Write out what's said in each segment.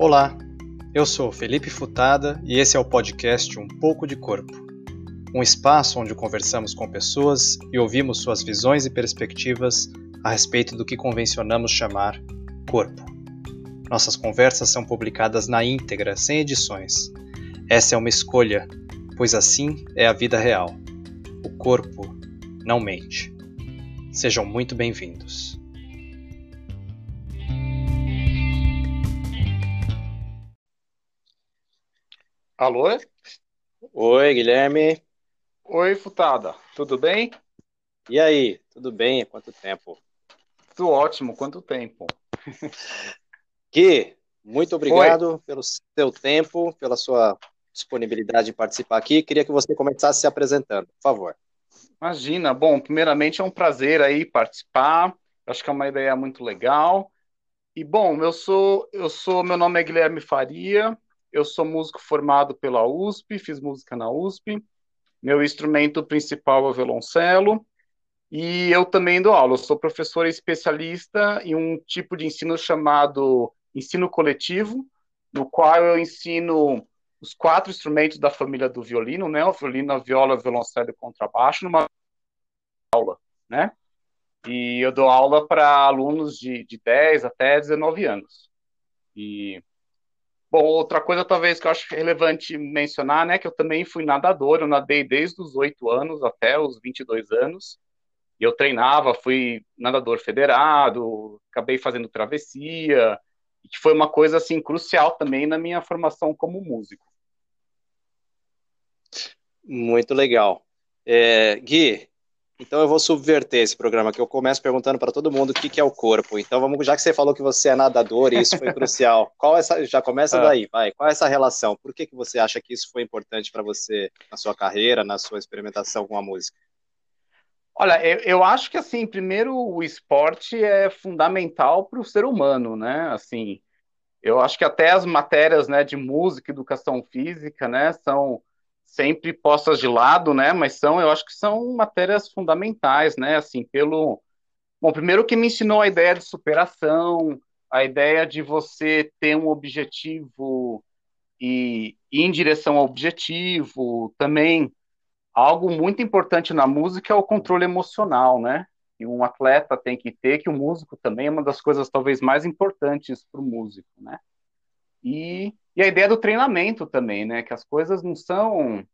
Olá, eu sou Felipe Futada e esse é o podcast Um Pouco de Corpo. Um espaço onde conversamos com pessoas e ouvimos suas visões e perspectivas a respeito do que convencionamos chamar corpo. Nossas conversas são publicadas na íntegra, sem edições. Essa é uma escolha, pois assim é a vida real. O corpo não mente. Sejam muito bem-vindos. Alô? Oi, Guilherme. Oi, Futada. Tudo bem? E aí, tudo bem? Há quanto tempo? Tudo ótimo, quanto tempo? Gui, muito obrigado Oi. pelo seu tempo, pela sua disponibilidade de participar aqui. Queria que você começasse se apresentando, por favor. Imagina. Bom, primeiramente é um prazer aí participar. Acho que é uma ideia muito legal. E bom, eu sou, eu sou, meu nome é Guilherme Faria, eu sou músico formado pela USP, fiz música na USP. Meu instrumento principal é o violoncelo. E eu também dou aula. Eu sou professor especialista em um tipo de ensino chamado ensino coletivo, no qual eu ensino os quatro instrumentos da família do violino, né? O violino, a viola, o violoncelo e o contrabaixo, numa aula, né? E eu dou aula para alunos de, de 10 até 19 anos. E Bom, outra coisa talvez que eu acho relevante mencionar, né, que eu também fui nadador, eu nadei desde os 8 anos até os 22 anos, e eu treinava, fui nadador federado, acabei fazendo travessia, que foi uma coisa, assim, crucial também na minha formação como músico. Muito legal. É, Gui, então eu vou subverter esse programa que eu começo perguntando para todo mundo o que, que, é o corpo. Então vamos, já que você falou que você é nadador e isso foi crucial, qual essa, já começa ah. daí, vai. Qual é essa relação? Por que, que você acha que isso foi importante para você na sua carreira, na sua experimentação com a música? Olha, eu, eu acho que assim, primeiro o esporte é fundamental para o ser humano, né? Assim, eu acho que até as matérias, né, de música, educação física, né, são sempre postas de lado, né? Mas são, eu acho que são matérias fundamentais, né? Assim, pelo bom, primeiro que me ensinou a ideia de superação, a ideia de você ter um objetivo e ir em direção ao objetivo, também algo muito importante na música é o controle emocional, né? Que um atleta tem que ter, que o músico também é uma das coisas talvez mais importantes para o músico, né? E e a ideia do treinamento também, né? Que as coisas não são.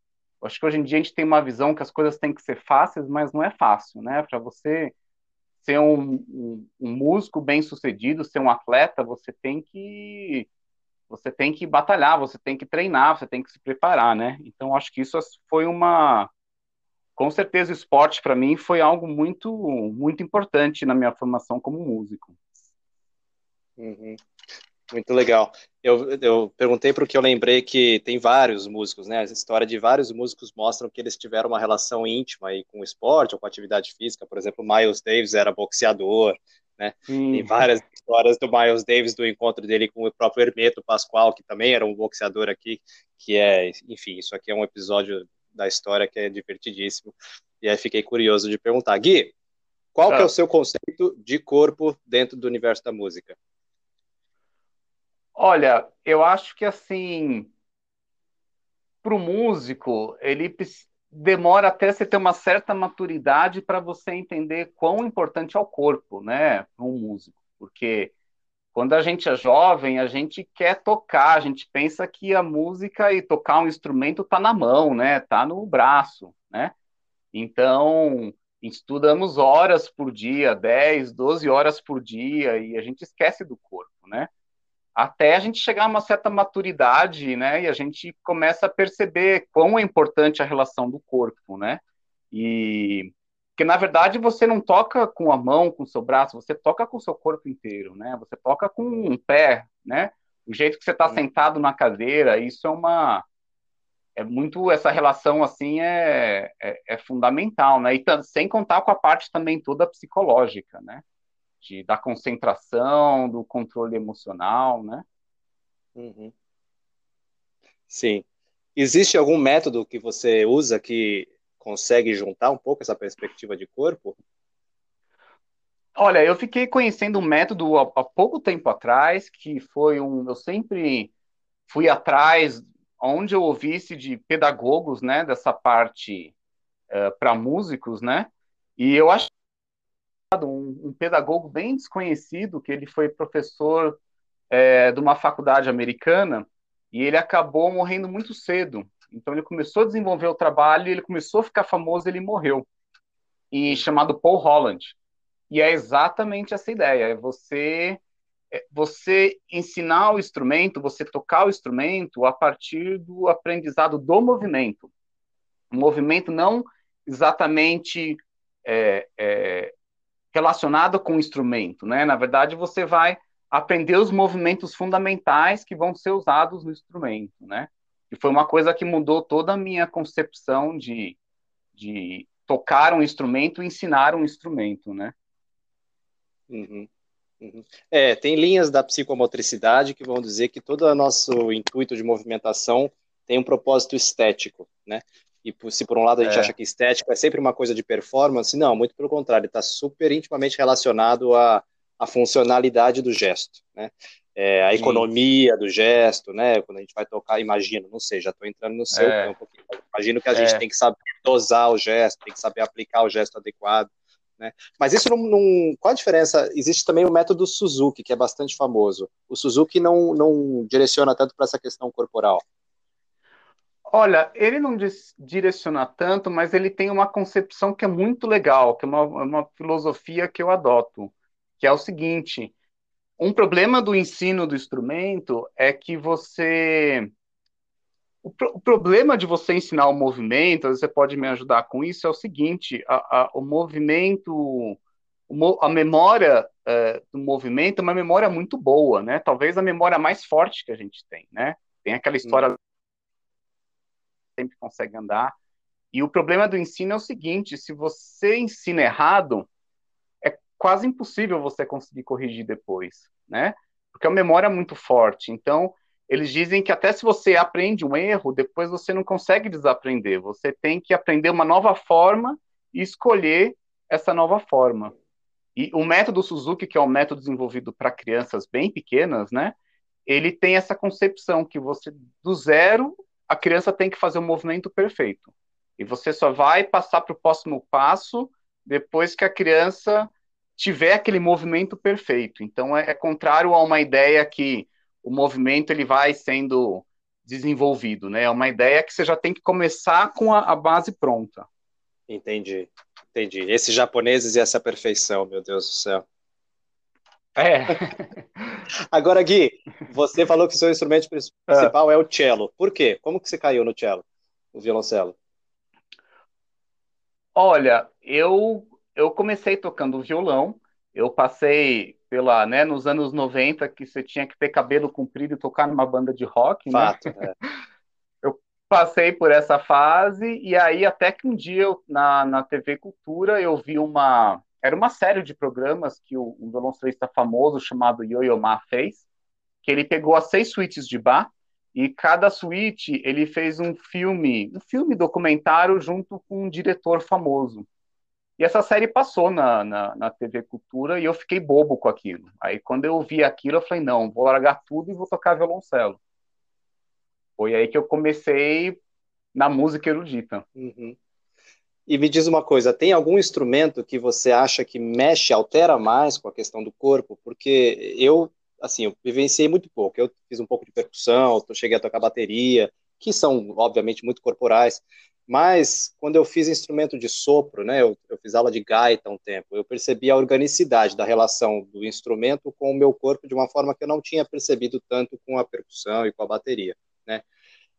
Acho que hoje em dia a gente tem uma visão que as coisas têm que ser fáceis, mas não é fácil, né? Para você ser um, um, um, músico bem sucedido, ser um atleta, você tem que você tem que batalhar, você tem que treinar, você tem que se preparar, né? Então acho que isso foi uma com certeza o esporte para mim foi algo muito muito importante na minha formação como músico. Uhum. Muito legal. Eu, eu perguntei porque eu lembrei que tem vários músicos, né? A história de vários músicos mostram que eles tiveram uma relação íntima aí com o esporte ou com a atividade física. Por exemplo, Miles Davis era boxeador, né? Hum. Tem várias histórias do Miles Davis, do encontro dele com o próprio Hermeto Pascoal, que também era um boxeador aqui, que é, enfim, isso aqui é um episódio da história que é divertidíssimo. E aí fiquei curioso de perguntar, Gui, qual ah. que é o seu conceito de corpo dentro do universo da música? Olha, eu acho que assim, para o músico, ele demora até você ter uma certa maturidade para você entender quão importante é o corpo, né, para um músico, porque quando a gente é jovem, a gente quer tocar, a gente pensa que a música e tocar um instrumento tá na mão, né, tá no braço, né? Então, estudamos horas por dia, 10, 12 horas por dia, e a gente esquece do corpo, né? Até a gente chegar a uma certa maturidade, né, e a gente começa a perceber quão é importante a relação do corpo, né, e que na verdade você não toca com a mão, com o seu braço, você toca com o seu corpo inteiro, né, você toca com um pé, né, o jeito que você está sentado na cadeira, isso é uma é muito essa relação assim é, é, é fundamental, né, e sem contar com a parte também toda psicológica, né, de, da concentração, do controle emocional, né? Uhum. Sim. Existe algum método que você usa que consegue juntar um pouco essa perspectiva de corpo? Olha, eu fiquei conhecendo um método há, há pouco tempo atrás, que foi um. Eu sempre fui atrás, onde eu ouvisse de pedagogos, né, dessa parte uh, para músicos, né, e eu acho um, um, pedagogo bem desconhecido, que ele foi professor é, de uma faculdade americana, e ele acabou morrendo muito cedo. Então ele começou a desenvolver o trabalho, ele começou a ficar famoso, ele morreu. E chamado Paul Holland. E é exatamente essa ideia, é você é você ensinar o instrumento, você tocar o instrumento a partir do aprendizado do movimento. O movimento não exatamente é, é, relacionado com o instrumento, né? Na verdade, você vai aprender os movimentos fundamentais que vão ser usados no instrumento, né? E foi uma coisa que mudou toda a minha concepção de, de tocar um instrumento e ensinar um instrumento, né? Uhum. Uhum. É, tem linhas da psicomotricidade que vão dizer que todo o nosso intuito de movimentação tem um propósito estético, né? E se por um lado a gente é. acha que estético é sempre uma coisa de performance, não, muito pelo contrário, está super intimamente relacionado à, à funcionalidade do gesto, né? É, a economia do gesto, né? Quando a gente vai tocar, imagino, não sei, já estou entrando no seu é. campo aqui. Imagino que a gente é. tem que saber dosar o gesto, tem que saber aplicar o gesto adequado. Né? Mas isso não, não, Qual a diferença? Existe também o método Suzuki, que é bastante famoso. O Suzuki não, não direciona tanto para essa questão corporal. Olha, ele não direciona tanto, mas ele tem uma concepção que é muito legal, que é uma, uma filosofia que eu adoto, que é o seguinte: um problema do ensino do instrumento é que você o, pro, o, problema de você ensinar o movimento, você pode me ajudar com isso, é o seguinte: a, a, o movimento, a memória é, do movimento é uma memória muito boa, né? Talvez a memória mais forte que a gente tem, né? Tem aquela história. Sempre consegue andar. E o problema do ensino é o seguinte: se você ensina errado, é quase impossível você conseguir corrigir depois, né? Porque a memória é muito forte. Então, eles dizem que até se você aprende um erro, depois você não consegue desaprender. Você tem que aprender uma nova forma e escolher essa nova forma. E o método Suzuki, que é um método desenvolvido para crianças bem pequenas, né? Ele tem essa concepção que você, do zero, a criança tem que fazer o um movimento perfeito. E você só vai passar para o próximo passo depois que a criança tiver aquele movimento perfeito. Então, é, é contrário a uma ideia que o movimento ele vai sendo desenvolvido, né? É uma ideia que você já tem que começar com a, a base pronta. Entendi, entendi. Esses japoneses e essa perfeição, meu Deus do céu. É. Agora, Gui, você falou que seu instrumento principal é. é o cello. Por quê? Como que você caiu no cello, no violoncelo? Olha, eu eu comecei tocando violão. Eu passei pela, né, nos anos 90 que você tinha que ter cabelo comprido e tocar numa banda de rock, né? Fato, né? É. Eu passei por essa fase e aí até que um dia eu, na, na TV Cultura eu vi uma era uma série de programas que o, um violoncelista famoso chamado Yo-Yo Ma fez, que ele pegou as seis suítes de Bach e cada suíte ele fez um filme, um filme documentário junto com um diretor famoso. E essa série passou na, na, na, TV Cultura e eu fiquei bobo com aquilo. Aí quando eu vi aquilo, eu falei, não, vou largar tudo e vou tocar violoncelo. Foi aí que eu comecei na música erudita. Uhum. E me diz uma coisa, tem algum instrumento que você acha que mexe, altera mais com a questão do corpo? Porque eu, assim, eu vivenciei muito pouco. Eu fiz um pouco de percussão, cheguei a tocar bateria, que são, obviamente, muito corporais. Mas, quando eu fiz instrumento de sopro, né, eu, eu, fiz aula de gaita um tempo, eu percebi a organicidade da relação do instrumento com o meu corpo de uma forma que eu não tinha percebido tanto com a percussão e com a bateria, né?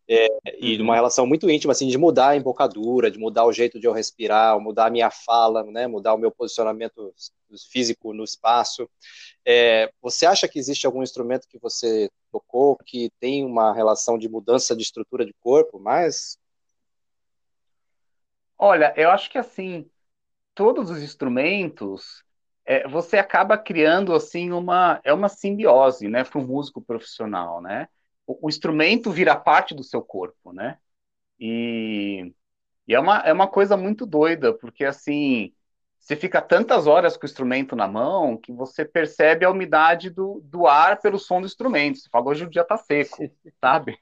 É, e uma uhum. relação muito íntima, assim, de mudar a embocadura, de mudar o jeito de eu respirar, mudar a minha fala, né, mudar o meu posicionamento físico no espaço. É, você acha que existe algum instrumento que você tocou que tem uma relação de mudança de estrutura de corpo, mas Olha, eu acho que assim, todos os instrumentos, é, você acaba criando assim uma é uma simbiose, né, para um músico profissional, né? O, o, instrumento vira parte do seu corpo, né? E, e é uma é uma coisa muito doida, porque assim, você fica tantas horas com o instrumento na mão que você percebe a umidade do, do ar pelo som do instrumento. Você fala, hoje o dia tá seco, sabe?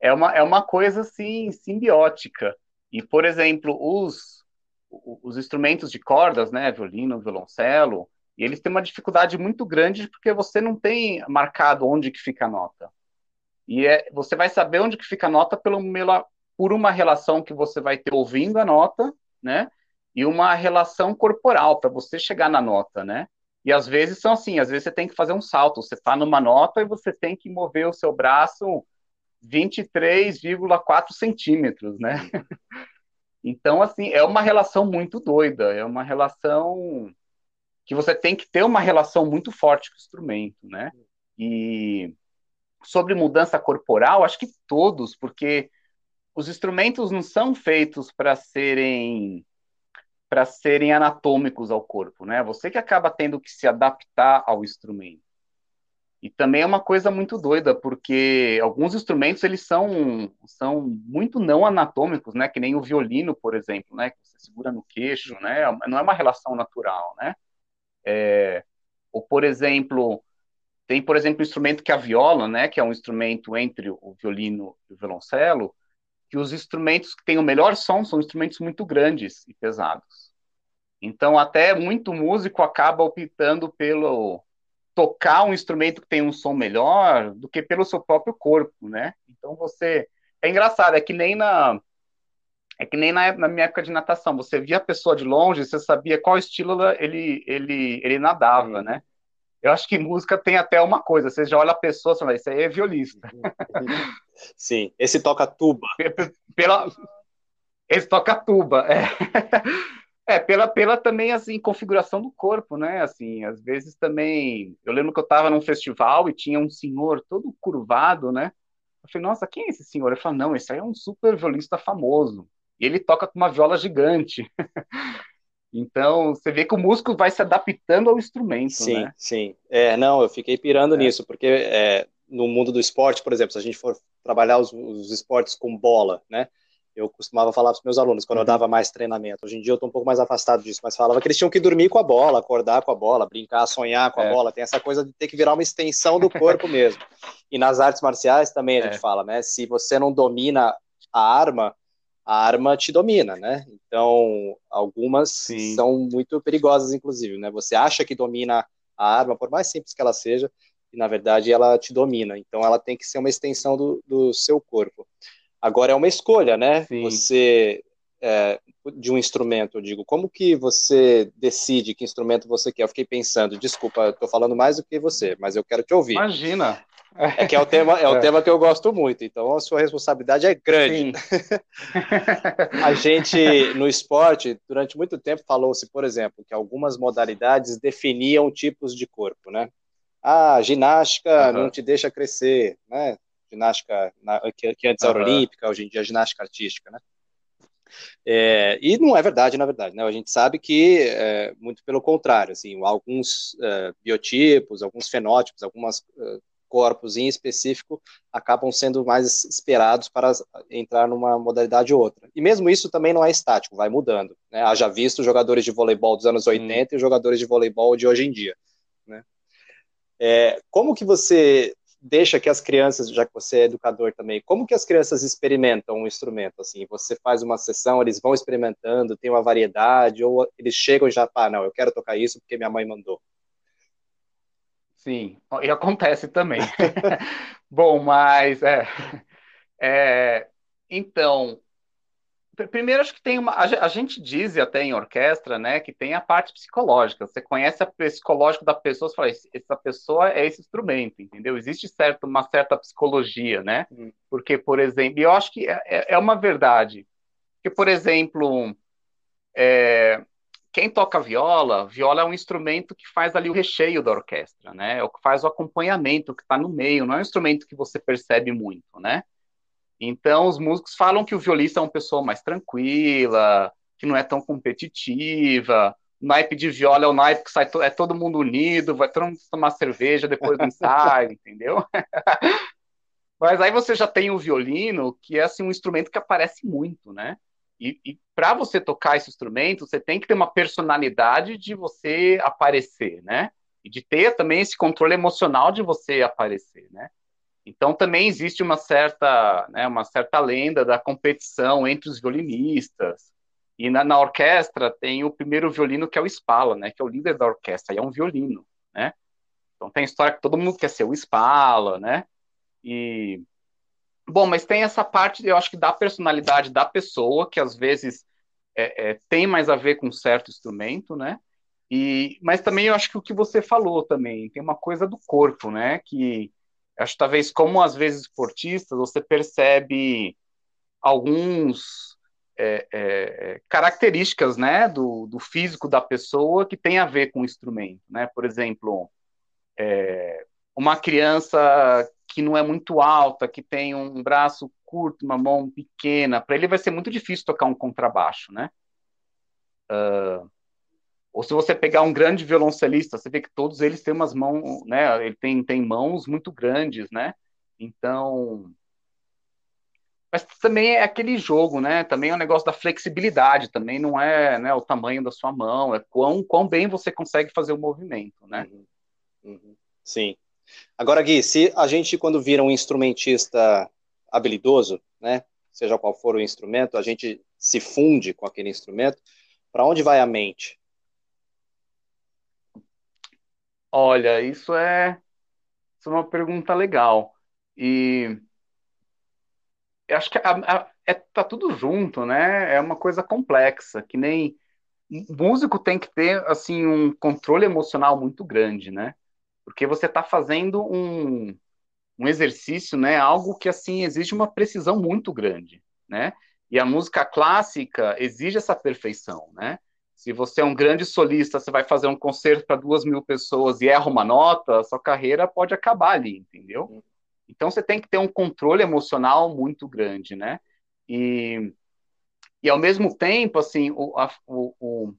É uma, é uma coisa, assim, simbiótica. E, por exemplo, os, os instrumentos de cordas, né, violino, violoncelo, e eles têm uma dificuldade muito grande porque você não tem marcado onde que fica a nota. E é, você vai saber onde que fica a nota pelo, por uma relação que você vai ter ouvindo a nota, né? E uma relação corporal para você chegar na nota, né? E às vezes são assim, às vezes você tem que fazer um salto, você está numa nota e você tem que mover o seu braço 23,4 centímetros, né? Então, assim, é uma relação muito doida, é uma relação que você tem que ter uma relação muito forte com o instrumento, né? E sobre mudança corporal, acho que todos, porque os instrumentos não são feitos para serem para serem anatômicos ao corpo, né? Você que acaba tendo que se adaptar ao instrumento. E também é uma coisa muito doida, porque alguns instrumentos eles são, são muito não anatômicos, né? Que nem o violino, por exemplo, né? Que você segura no queixo, né? Não é uma relação natural, né? É, ou, por exemplo, tem, por exemplo, o instrumento que é a viola, né? Que é um instrumento entre o violino e o violoncelo, que os instrumentos que têm o melhor som são instrumentos muito grandes e pesados. Então, até muito músico acaba optando pelo tocar um instrumento que tem um som melhor do que pelo seu próprio corpo, né? Então você é engraçado, é que nem na é que nem na, na minha época de natação, você via a pessoa de longe, você sabia qual estilo ele ele ele nadava, né? Eu acho que música tem até uma coisa, você já olha a pessoa, você fala, isso aí é violista. Sim, esse toca tuba. Pela esse toca tuba, é. É, pela, pela também, assim, configuração do corpo, né? Assim, às vezes também. Eu lembro que eu estava num festival e tinha um senhor todo curvado, né? Eu falei, nossa, quem é esse senhor? Ele falou, não, esse aí é um super violista famoso. E ele toca com uma viola gigante. então, você vê que o músico vai se adaptando ao instrumento, sim, né? Sim, É, não, eu fiquei pirando é. nisso, porque é, no mundo do esporte, por exemplo, se a gente for trabalhar os, os esportes com bola, né? eu costumava falar para os meus alunos quando eu uhum. dava mais treinamento. Hoje em dia eu estou um pouco mais afastado disso, mas falava que eles tinham que dormir com a bola, acordar com a bola, brincar, sonhar com a é. bola. Tem essa coisa de ter que virar uma extensão do corpo mesmo. E nas artes marciais também a gente é. fala, né? Se você não domina a arma, a arma te domina, né? Então, algumas Sim. são muito perigosas, inclusive, né? Você acha que domina a arma, por mais simples que ela seja, e na verdade ela te domina. Então, ela tem que ser uma extensão do, do seu corpo. Agora é uma escolha, né? Sim. Você é, de um instrumento, eu digo, como que você decide que instrumento você quer? Eu fiquei pensando, desculpa, estou falando mais do que você, mas eu quero te ouvir. Imagina. É que é o tema, é o é. tema que eu gosto muito, então a sua responsabilidade é grande. a gente no esporte durante muito tempo falou-se, por exemplo, que algumas modalidades definiam tipos de corpo, né? Ah, ginástica uhum. não te deixa crescer, né? ginástica na, que, que, antes era uhum. olímpica, hoje em dia é ginástica artística, né? É, e não é verdade, na verdade, né? A gente sabe que, é, muito pelo contrário, assim, alguns é, biotipos, alguns fenótipos, alguns é, corpos em específico acabam sendo mais esperados para entrar numa modalidade ou outra. E mesmo isso também não é estático, vai mudando. Né? Haja visto jogadores de voleibol dos anos 80 hum. e jogadores de voleibol de hoje em dia. Né? É, como que você deixa que as crianças, já que você é educador também, como que as crianças experimentam um instrumento? Assim, você faz uma sessão, eles vão experimentando, tem uma variedade, ou eles chegam e já, pá, não, eu quero tocar isso porque minha mãe mandou. Sim, e acontece também. Bom, mas é, é, então Primeiro, acho que tem uma. A gente diz até em orquestra, né, que tem a parte psicológica. Você conhece o psicológico da pessoa, você fala, essa pessoa é esse instrumento, entendeu? Existe certo, uma certa psicologia, né? Hum. Porque, por exemplo, eu acho que é, é, é uma verdade. Porque, por exemplo, é, quem toca viola, viola é um instrumento que faz ali o recheio da orquestra, né? É o que faz o acompanhamento, que está no meio, não é um instrumento que você percebe muito, né? Então, os músicos falam que o violista é uma pessoa mais tranquila, que não é tão competitiva. O naipe de viola é o naipe que sai to é todo mundo unido, vai todo mundo tomar cerveja depois do ensaio, entendeu? Mas aí você já tem o violino, que é assim um instrumento que aparece muito, né? E, e para você tocar esse instrumento, você tem que ter uma personalidade de você aparecer, né? E de ter também esse controle emocional de você aparecer, né? Então também existe uma certa, né, uma certa lenda da competição entre os violinistas. E na, na, orquestra tem o primeiro violino que é o Spala, né, que é o líder da orquestra, e é um violino, né? Então tem história que todo mundo quer ser o Spala, né? E bom, mas tem essa parte, eu acho que da personalidade da pessoa, que às vezes é, é, tem mais a ver com um certo instrumento, né? E, mas também eu acho que o que você falou também tem uma coisa do corpo, né? Que acho talvez como às vezes esportistas você percebe alguns é, é, características né do, do, físico da pessoa que tem a ver com o instrumento né? Por exemplo é, uma criança que não é muito alta que tem um braço curto uma mão pequena para ele vai ser muito difícil tocar um contrabaixo né? Uh, ou se você pegar um grande violoncelista, você vê que todos eles têm umas mãos, né? Ele tem, tem mãos muito grandes, né? Então. Mas também é aquele jogo, né? Também é um negócio da flexibilidade, também não é né, o tamanho da sua mão, é quão, quão bem você consegue fazer o movimento, né? Uhum. Uhum. Sim. Agora, Gui, se a gente, quando vira um instrumentista habilidoso, né? Seja qual for o instrumento, a gente se funde com aquele instrumento, para onde vai a mente? Olha, isso é, isso é uma pergunta legal. E eu acho que a, a, é, tá tudo junto, né? É uma coisa complexa, que nem músico tem que ter assim um controle emocional muito grande, né? Porque você está fazendo um, um exercício, né? Algo que assim exige uma precisão muito grande, né? E a música clássica exige essa perfeição, né? Se você é um grande solista, você vai fazer um concerto para duas mil pessoas e erra uma nota, sua carreira pode acabar ali, entendeu? Então você tem que ter um controle emocional muito grande, né? E, e ao mesmo tempo, assim, o, a, o,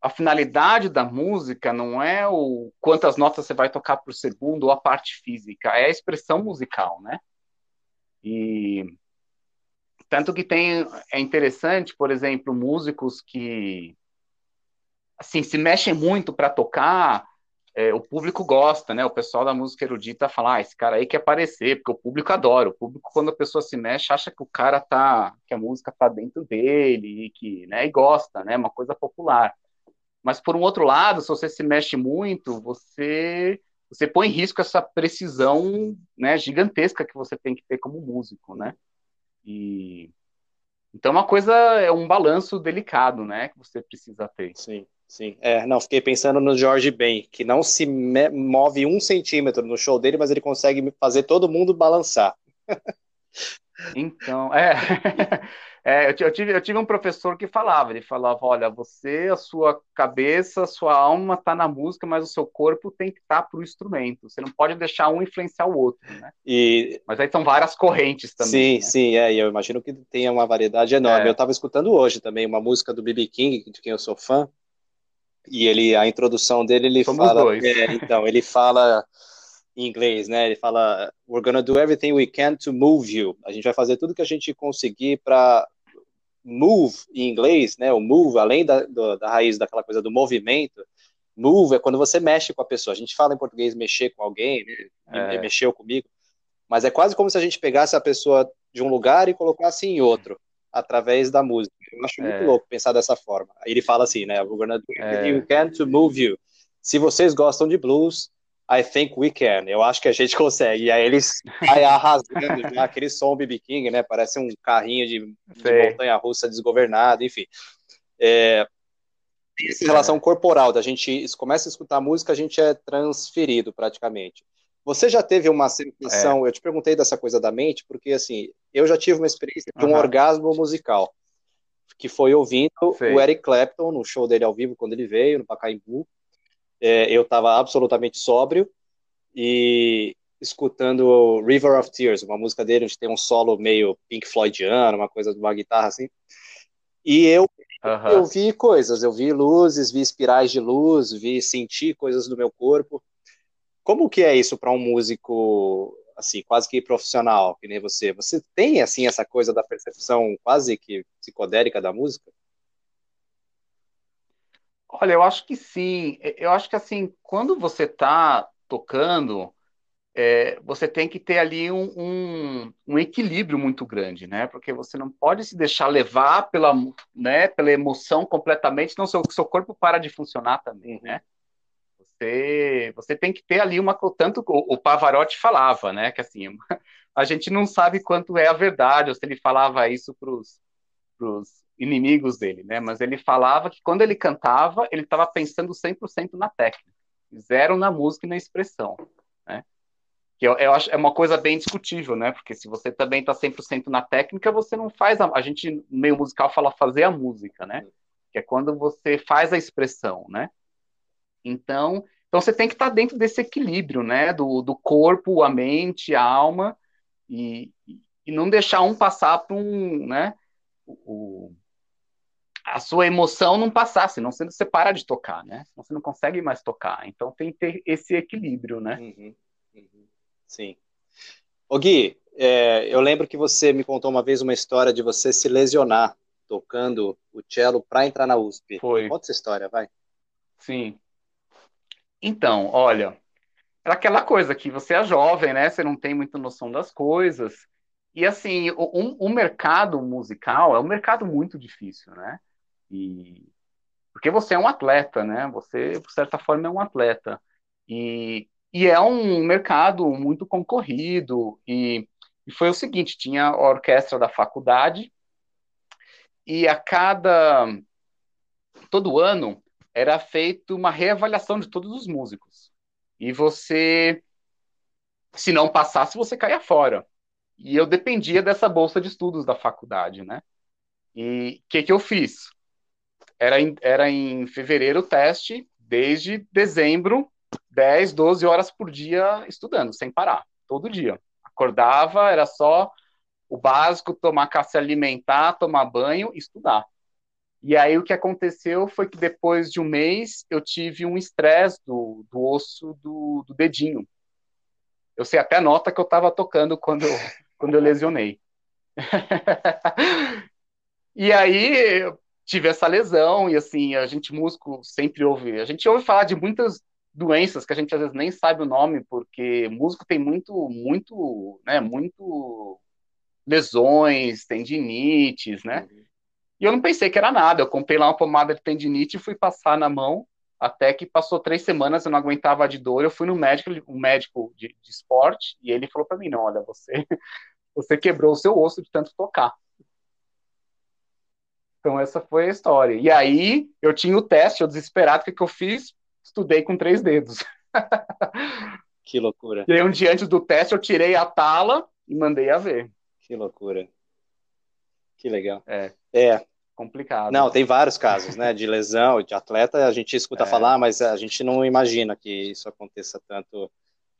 a finalidade da música não é o quantas notas você vai tocar por segundo ou a parte física, é a expressão musical, né? E tanto que tem é interessante, por exemplo, músicos que assim, se mexem muito para tocar, é, o público gosta, né? O pessoal da música erudita fala, ah, esse cara aí quer aparecer, porque o público adora. O público, quando a pessoa se mexe, acha que o cara tá, que a música tá dentro dele e que, né, e gosta, né? Uma coisa popular. Mas por um outro lado, se você se mexe muito, você você põe em risco essa precisão, né, gigantesca que você tem que ter como músico, né? E então é uma coisa é um balanço delicado, né, que você precisa ter. Sim. Sim, é, não, fiquei pensando no George Ben, que não se move um centímetro no show dele, mas ele consegue fazer todo mundo balançar. Então, é, é eu, tive, eu tive um professor que falava, ele falava, olha, você, a sua cabeça, a sua alma está na música, mas o seu corpo tem que estar tá para o instrumento, você não pode deixar um influenciar o outro, né? E... Mas aí são várias correntes também. Sim, né? sim, é, e eu imagino que tenha uma variedade enorme. É. Eu estava escutando hoje também uma música do B.B. King, de quem eu sou fã, e ele, a introdução dele, ele Somos fala. É, então, ele fala em inglês, né? Ele fala: We're gonna do everything we can to move you. A gente vai fazer tudo que a gente conseguir para move em inglês, né? O move, além da, do, da raiz daquela coisa do movimento, move é quando você mexe com a pessoa. A gente fala em português mexer com alguém, né? É. Mexeu comigo. Mas é quase como se a gente pegasse a pessoa de um lugar e colocasse em outro através da música. Eu acho muito é. louco pensar dessa forma. Aí ele fala assim, né? We're gonna do everything we can to move you. Se vocês gostam de blues, I think we can. Eu acho que a gente consegue. E aí eles aí arrasando já, aquele som BB King, né? Parece um carrinho de, de montanha-russa desgovernado, enfim. É, essa relação é. corporal, da gente começa a escutar música, a gente é transferido praticamente. Você já teve uma sensação, é. eu te perguntei dessa coisa da mente, porque assim, eu já tive uma experiência de um uhum. orgasmo musical, que foi ouvindo o Eric Clapton no show dele ao vivo, quando ele veio, no Pacaembu. É, eu estava absolutamente sóbrio e escutando River of Tears, uma música dele onde tem um solo meio Pink Floydiano, uma coisa de uma guitarra assim. E eu, uhum. eu vi coisas, eu vi luzes, vi espirais de luz, vi sentir coisas do meu corpo. Como que é isso para um músico assim, quase que profissional, que nem você, você tem, assim, essa coisa da percepção quase que psicodélica da música? Olha, eu acho que sim. Eu acho que, assim, quando você está tocando, é, você tem que ter ali um, um, um, equilíbrio muito grande, né? Porque você não pode se deixar levar pela, né, pela emoção completamente, senão seu, seu corpo para de funcionar também, né? Você, você tem que ter ali uma. Tanto o, o Pavarotti falava, né? Que assim, a gente não sabe quanto é a verdade, ou se ele falava isso para os inimigos dele, né? Mas ele falava que quando ele cantava, ele estava pensando 100% na técnica, zero na música e na expressão, né? que eu, eu, acho é uma coisa bem discutível, né? Porque se você também está 100% na técnica, você não faz a, a gente no meio musical fala fazer a música, né? Que é quando você faz a expressão, né? Então, então você tem que estar dentro desse equilíbrio, né? Do, do corpo, a mente, a alma e, e não deixar um passar para um, né? O, a sua emoção não passar, senão você para de tocar, né? Senão você não consegue mais tocar. Então tem que ter esse equilíbrio, né? Uhum, uhum. Sim. Ô Gui, é, eu lembro que você me contou uma vez uma história de você se lesionar tocando o cello para entrar na USP. Foi. Conta essa história, vai. Sim. Então, olha, era aquela coisa que você é jovem, né? Você não tem muita noção das coisas. E assim, o, o mercado musical é um mercado muito difícil, né? E porque você é um atleta, né? Você, de certa forma, é um atleta. E e é um mercado muito concorrido. E, e foi o seguinte: tinha a orquestra da faculdade, e a cada. Todo ano era feita uma reavaliação de todos os músicos. E você, se não passasse, você caía fora. E eu dependia dessa bolsa de estudos da faculdade, né? E o que, que eu fiz? Era em, era em fevereiro o teste, desde dezembro 10, 12 horas por dia estudando, sem parar, todo dia. Acordava, era só o básico, tomar se alimentar, tomar banho, estudar. E aí o que aconteceu foi que depois de um mês eu tive um estresse do, do osso do, do dedinho. Eu sei até a nota que eu estava tocando quando eu, quando eu lesionei. e aí eu tive essa lesão e assim a gente músico sempre ouve, a gente ouve falar de muitas doenças que a gente às vezes nem sabe o nome, porque músico tem muito, muito, né, muito lesões, tendinites, né? Uhum. E eu não pensei que era nada. Eu comprei lá uma pomada de tendinite e fui passar na mão, até que passou três semanas, eu não aguentava de dor. Eu fui no médico, um médico de, de esporte, e ele falou para mim: não, olha, você, você quebrou o seu osso de tanto tocar. Então, essa foi a história. E aí, eu tinha o teste, eu desesperado, o que, que eu fiz? estudei com três dedos. Que loucura. E aí, um dia antes do teste, eu tirei a tala e mandei a ver. Que loucura. Que legal. É. É. Complicado. Não, tem vários casos, né, de lesão, de atleta, a gente escuta é. falar, mas a gente não imagina que isso aconteça tanto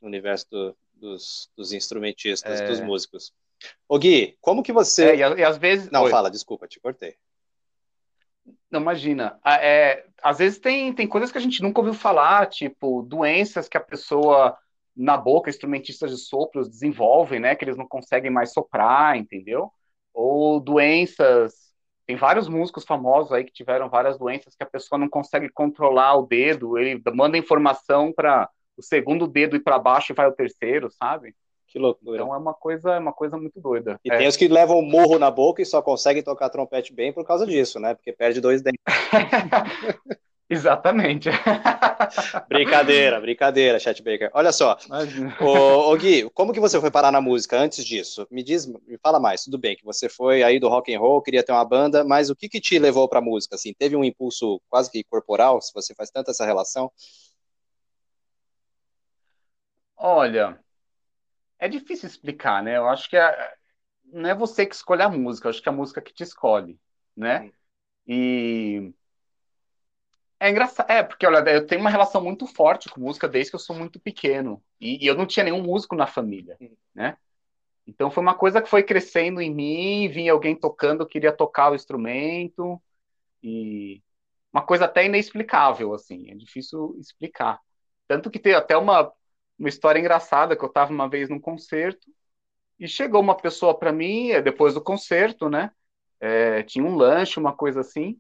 no universo do, dos, dos, instrumentistas, é. dos músicos. Ô Gui, como que você... É, e, às vezes... Não, Oi. fala, desculpa, te cortei. Não, imagina. É, às vezes tem, tem coisas que a gente nunca ouviu falar, tipo doenças que a pessoa na boca, instrumentistas de sopros desenvolvem, né? Que eles não conseguem mais soprar, entendeu? Ou doenças. Tem vários músicos famosos aí que tiveram várias doenças que a pessoa não consegue controlar o dedo, ele manda informação para o segundo dedo ir para baixo e vai o terceiro, sabe? Que loucura. Então é uma coisa, é uma coisa muito doida. E é. tem os que levam morro na boca e só conseguem tocar trompete bem por causa disso, né? Porque perde dois dentes. Exatamente. brincadeira, brincadeira, Chatbaker. Olha só, ô, ô, Gui, como que você foi parar na música antes disso? Me diz, me fala mais. Tudo bem que você foi aí do rock and roll, queria ter uma banda, mas o que que te levou para música? Assim, teve um impulso quase que corporal, se você faz tanto essa relação? Olha, é difícil explicar, né? Eu acho que é, não é você que escolhe a música, eu acho que é a música que te escolhe, né? E é engraçado, é, porque olha, eu tenho uma relação muito forte com música desde que eu sou muito pequeno. E, e eu não tinha nenhum músico na família, né? Então foi uma coisa que foi crescendo em mim, vinha alguém tocando, eu queria tocar o instrumento, e uma coisa até inexplicável, assim, é difícil explicar. Tanto que tem até uma, uma história engraçada que eu estava uma vez num concerto e chegou uma pessoa para mim é, depois do concerto, né? É, tinha um lanche, uma coisa assim.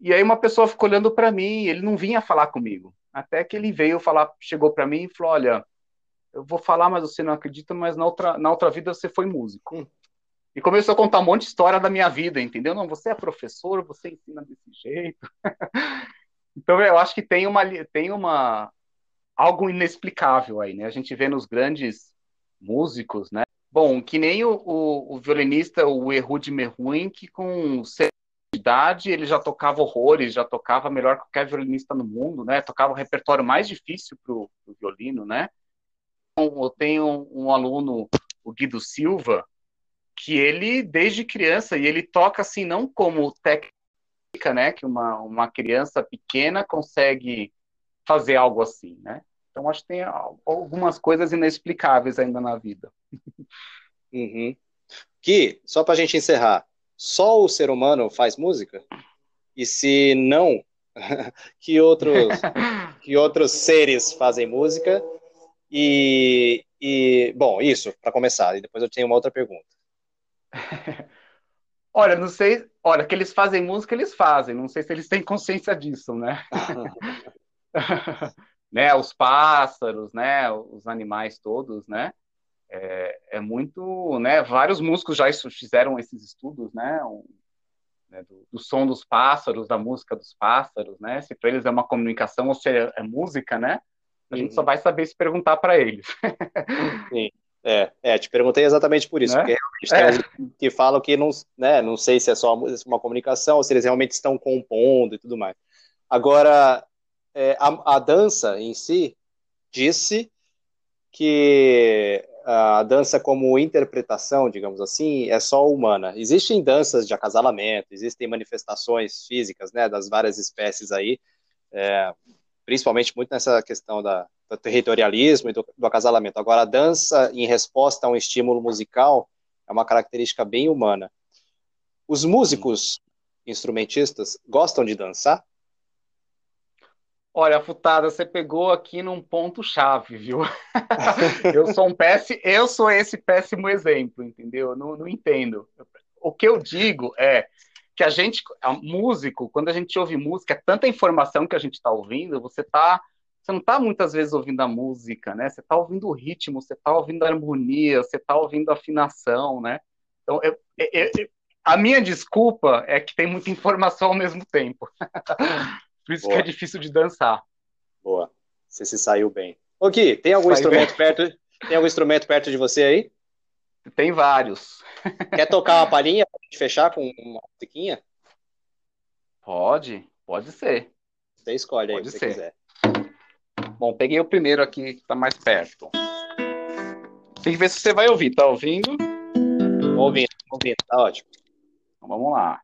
E aí uma pessoa ficou olhando para mim, ele não vinha falar comigo. Até que ele veio falar, chegou para mim e falou: "Olha, eu vou falar, mas você não acredita, mas na outra, na outra vida você foi músico". Hum. E começou a contar um monte de história da minha vida, entendeu? Não, você é professor, você ensina desse jeito. então eu acho que tem uma tem uma algo inexplicável aí, né? A gente vê nos grandes músicos, né? Bom, que nem o, o, o violinista, o Ehud Mehuin, que com idade ele já tocava horrores, já tocava melhor que qualquer violinista no mundo, né? Tocava o repertório mais difícil para o violino, né? Então, eu tenho um, aluno, o Guido Silva, que ele, desde criança, e ele toca assim, não como técnica, né? Que uma, uma criança pequena consegue fazer algo assim, né? Então, acho que tem algumas coisas inexplicáveis ainda na vida. Uhum. Que, só para a gente encerrar, só o ser humano faz música? E se não, que outros, que outros seres fazem música? E, e bom, isso, para começar, e depois eu tenho uma outra pergunta. Olha, não sei. Olha, que eles fazem música, eles fazem. Não sei se eles têm consciência disso, né? né? Os pássaros, né? Os animais todos, né? É, é, muito, né? Vários músicos já fizeram esses estudos, né? Um, né do, do, som dos pássaros, da música dos pássaros, né? Se para eles é uma comunicação ou se é, é música, né? A uhum. gente só uhum. vai saber se perguntar para eles. Sim. É, é, te perguntei exatamente por isso, né? porque realmente tem é. que falam que não, né, não sei se é só uma comunicação ou se eles realmente estão compondo e tudo mais. Agora, é, a, a, dança em si disse que a dança como interpretação, digamos assim, é só humana. Existem danças de acasalamento, existem manifestações físicas, né, das várias espécies aí, é, principalmente muito nessa questão da, do territorialismo e do, do acasalamento. Agora, a dança em resposta a um estímulo musical é uma característica bem humana. Os músicos instrumentistas gostam de dançar? Olha, Futada, você pegou aqui num ponto chave, viu? eu sou um péssimo, eu sou esse péssimo exemplo, entendeu? Não, não entendo. O que eu digo é que a gente, a músico, quando a gente ouve música, é tanta informação que a gente está ouvindo, você tá, você não está muitas vezes ouvindo a música, né? Você está ouvindo o ritmo, você está ouvindo a harmonia, você está ouvindo a afinação, né? Então, eu, eu, eu, a minha desculpa é que tem muita informação ao mesmo tempo. Por isso Boa. que é difícil de dançar. Boa. Você se saiu bem. O Gui, tem algum instrumento bem. perto? Tem algum instrumento perto de você aí? Tem vários. Quer tocar uma palhinha pra gente fechar com uma musiquinha? Pode, pode ser. Você escolhe pode aí, se ser. quiser. Bom, peguei o primeiro aqui que tá mais perto. Tem que ver se você vai ouvir. Tá ouvindo? Ouvindo, ouvindo, tá ótimo. Então, vamos lá.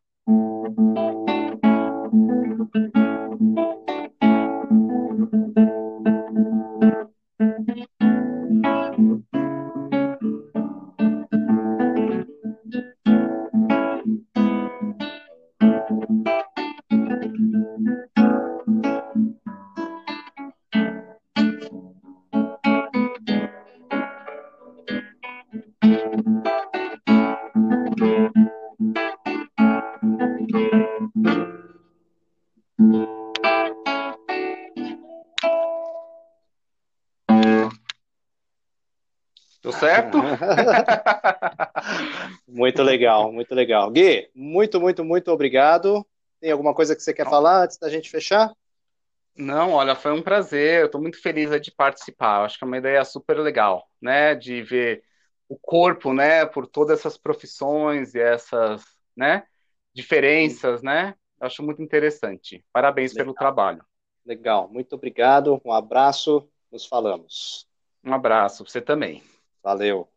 Legal, muito legal. Gui, muito, muito, muito obrigado. Tem alguma coisa que você quer falar antes da gente fechar? Não, olha, foi um prazer. Eu estou muito feliz de participar. Eu acho que é uma ideia super legal, né? De ver o corpo, né? Por todas essas profissões e essas, né? Diferenças, né? Eu acho muito interessante. Parabéns legal. pelo trabalho. Legal, muito obrigado. Um abraço. Nos falamos. Um abraço, você também. Valeu.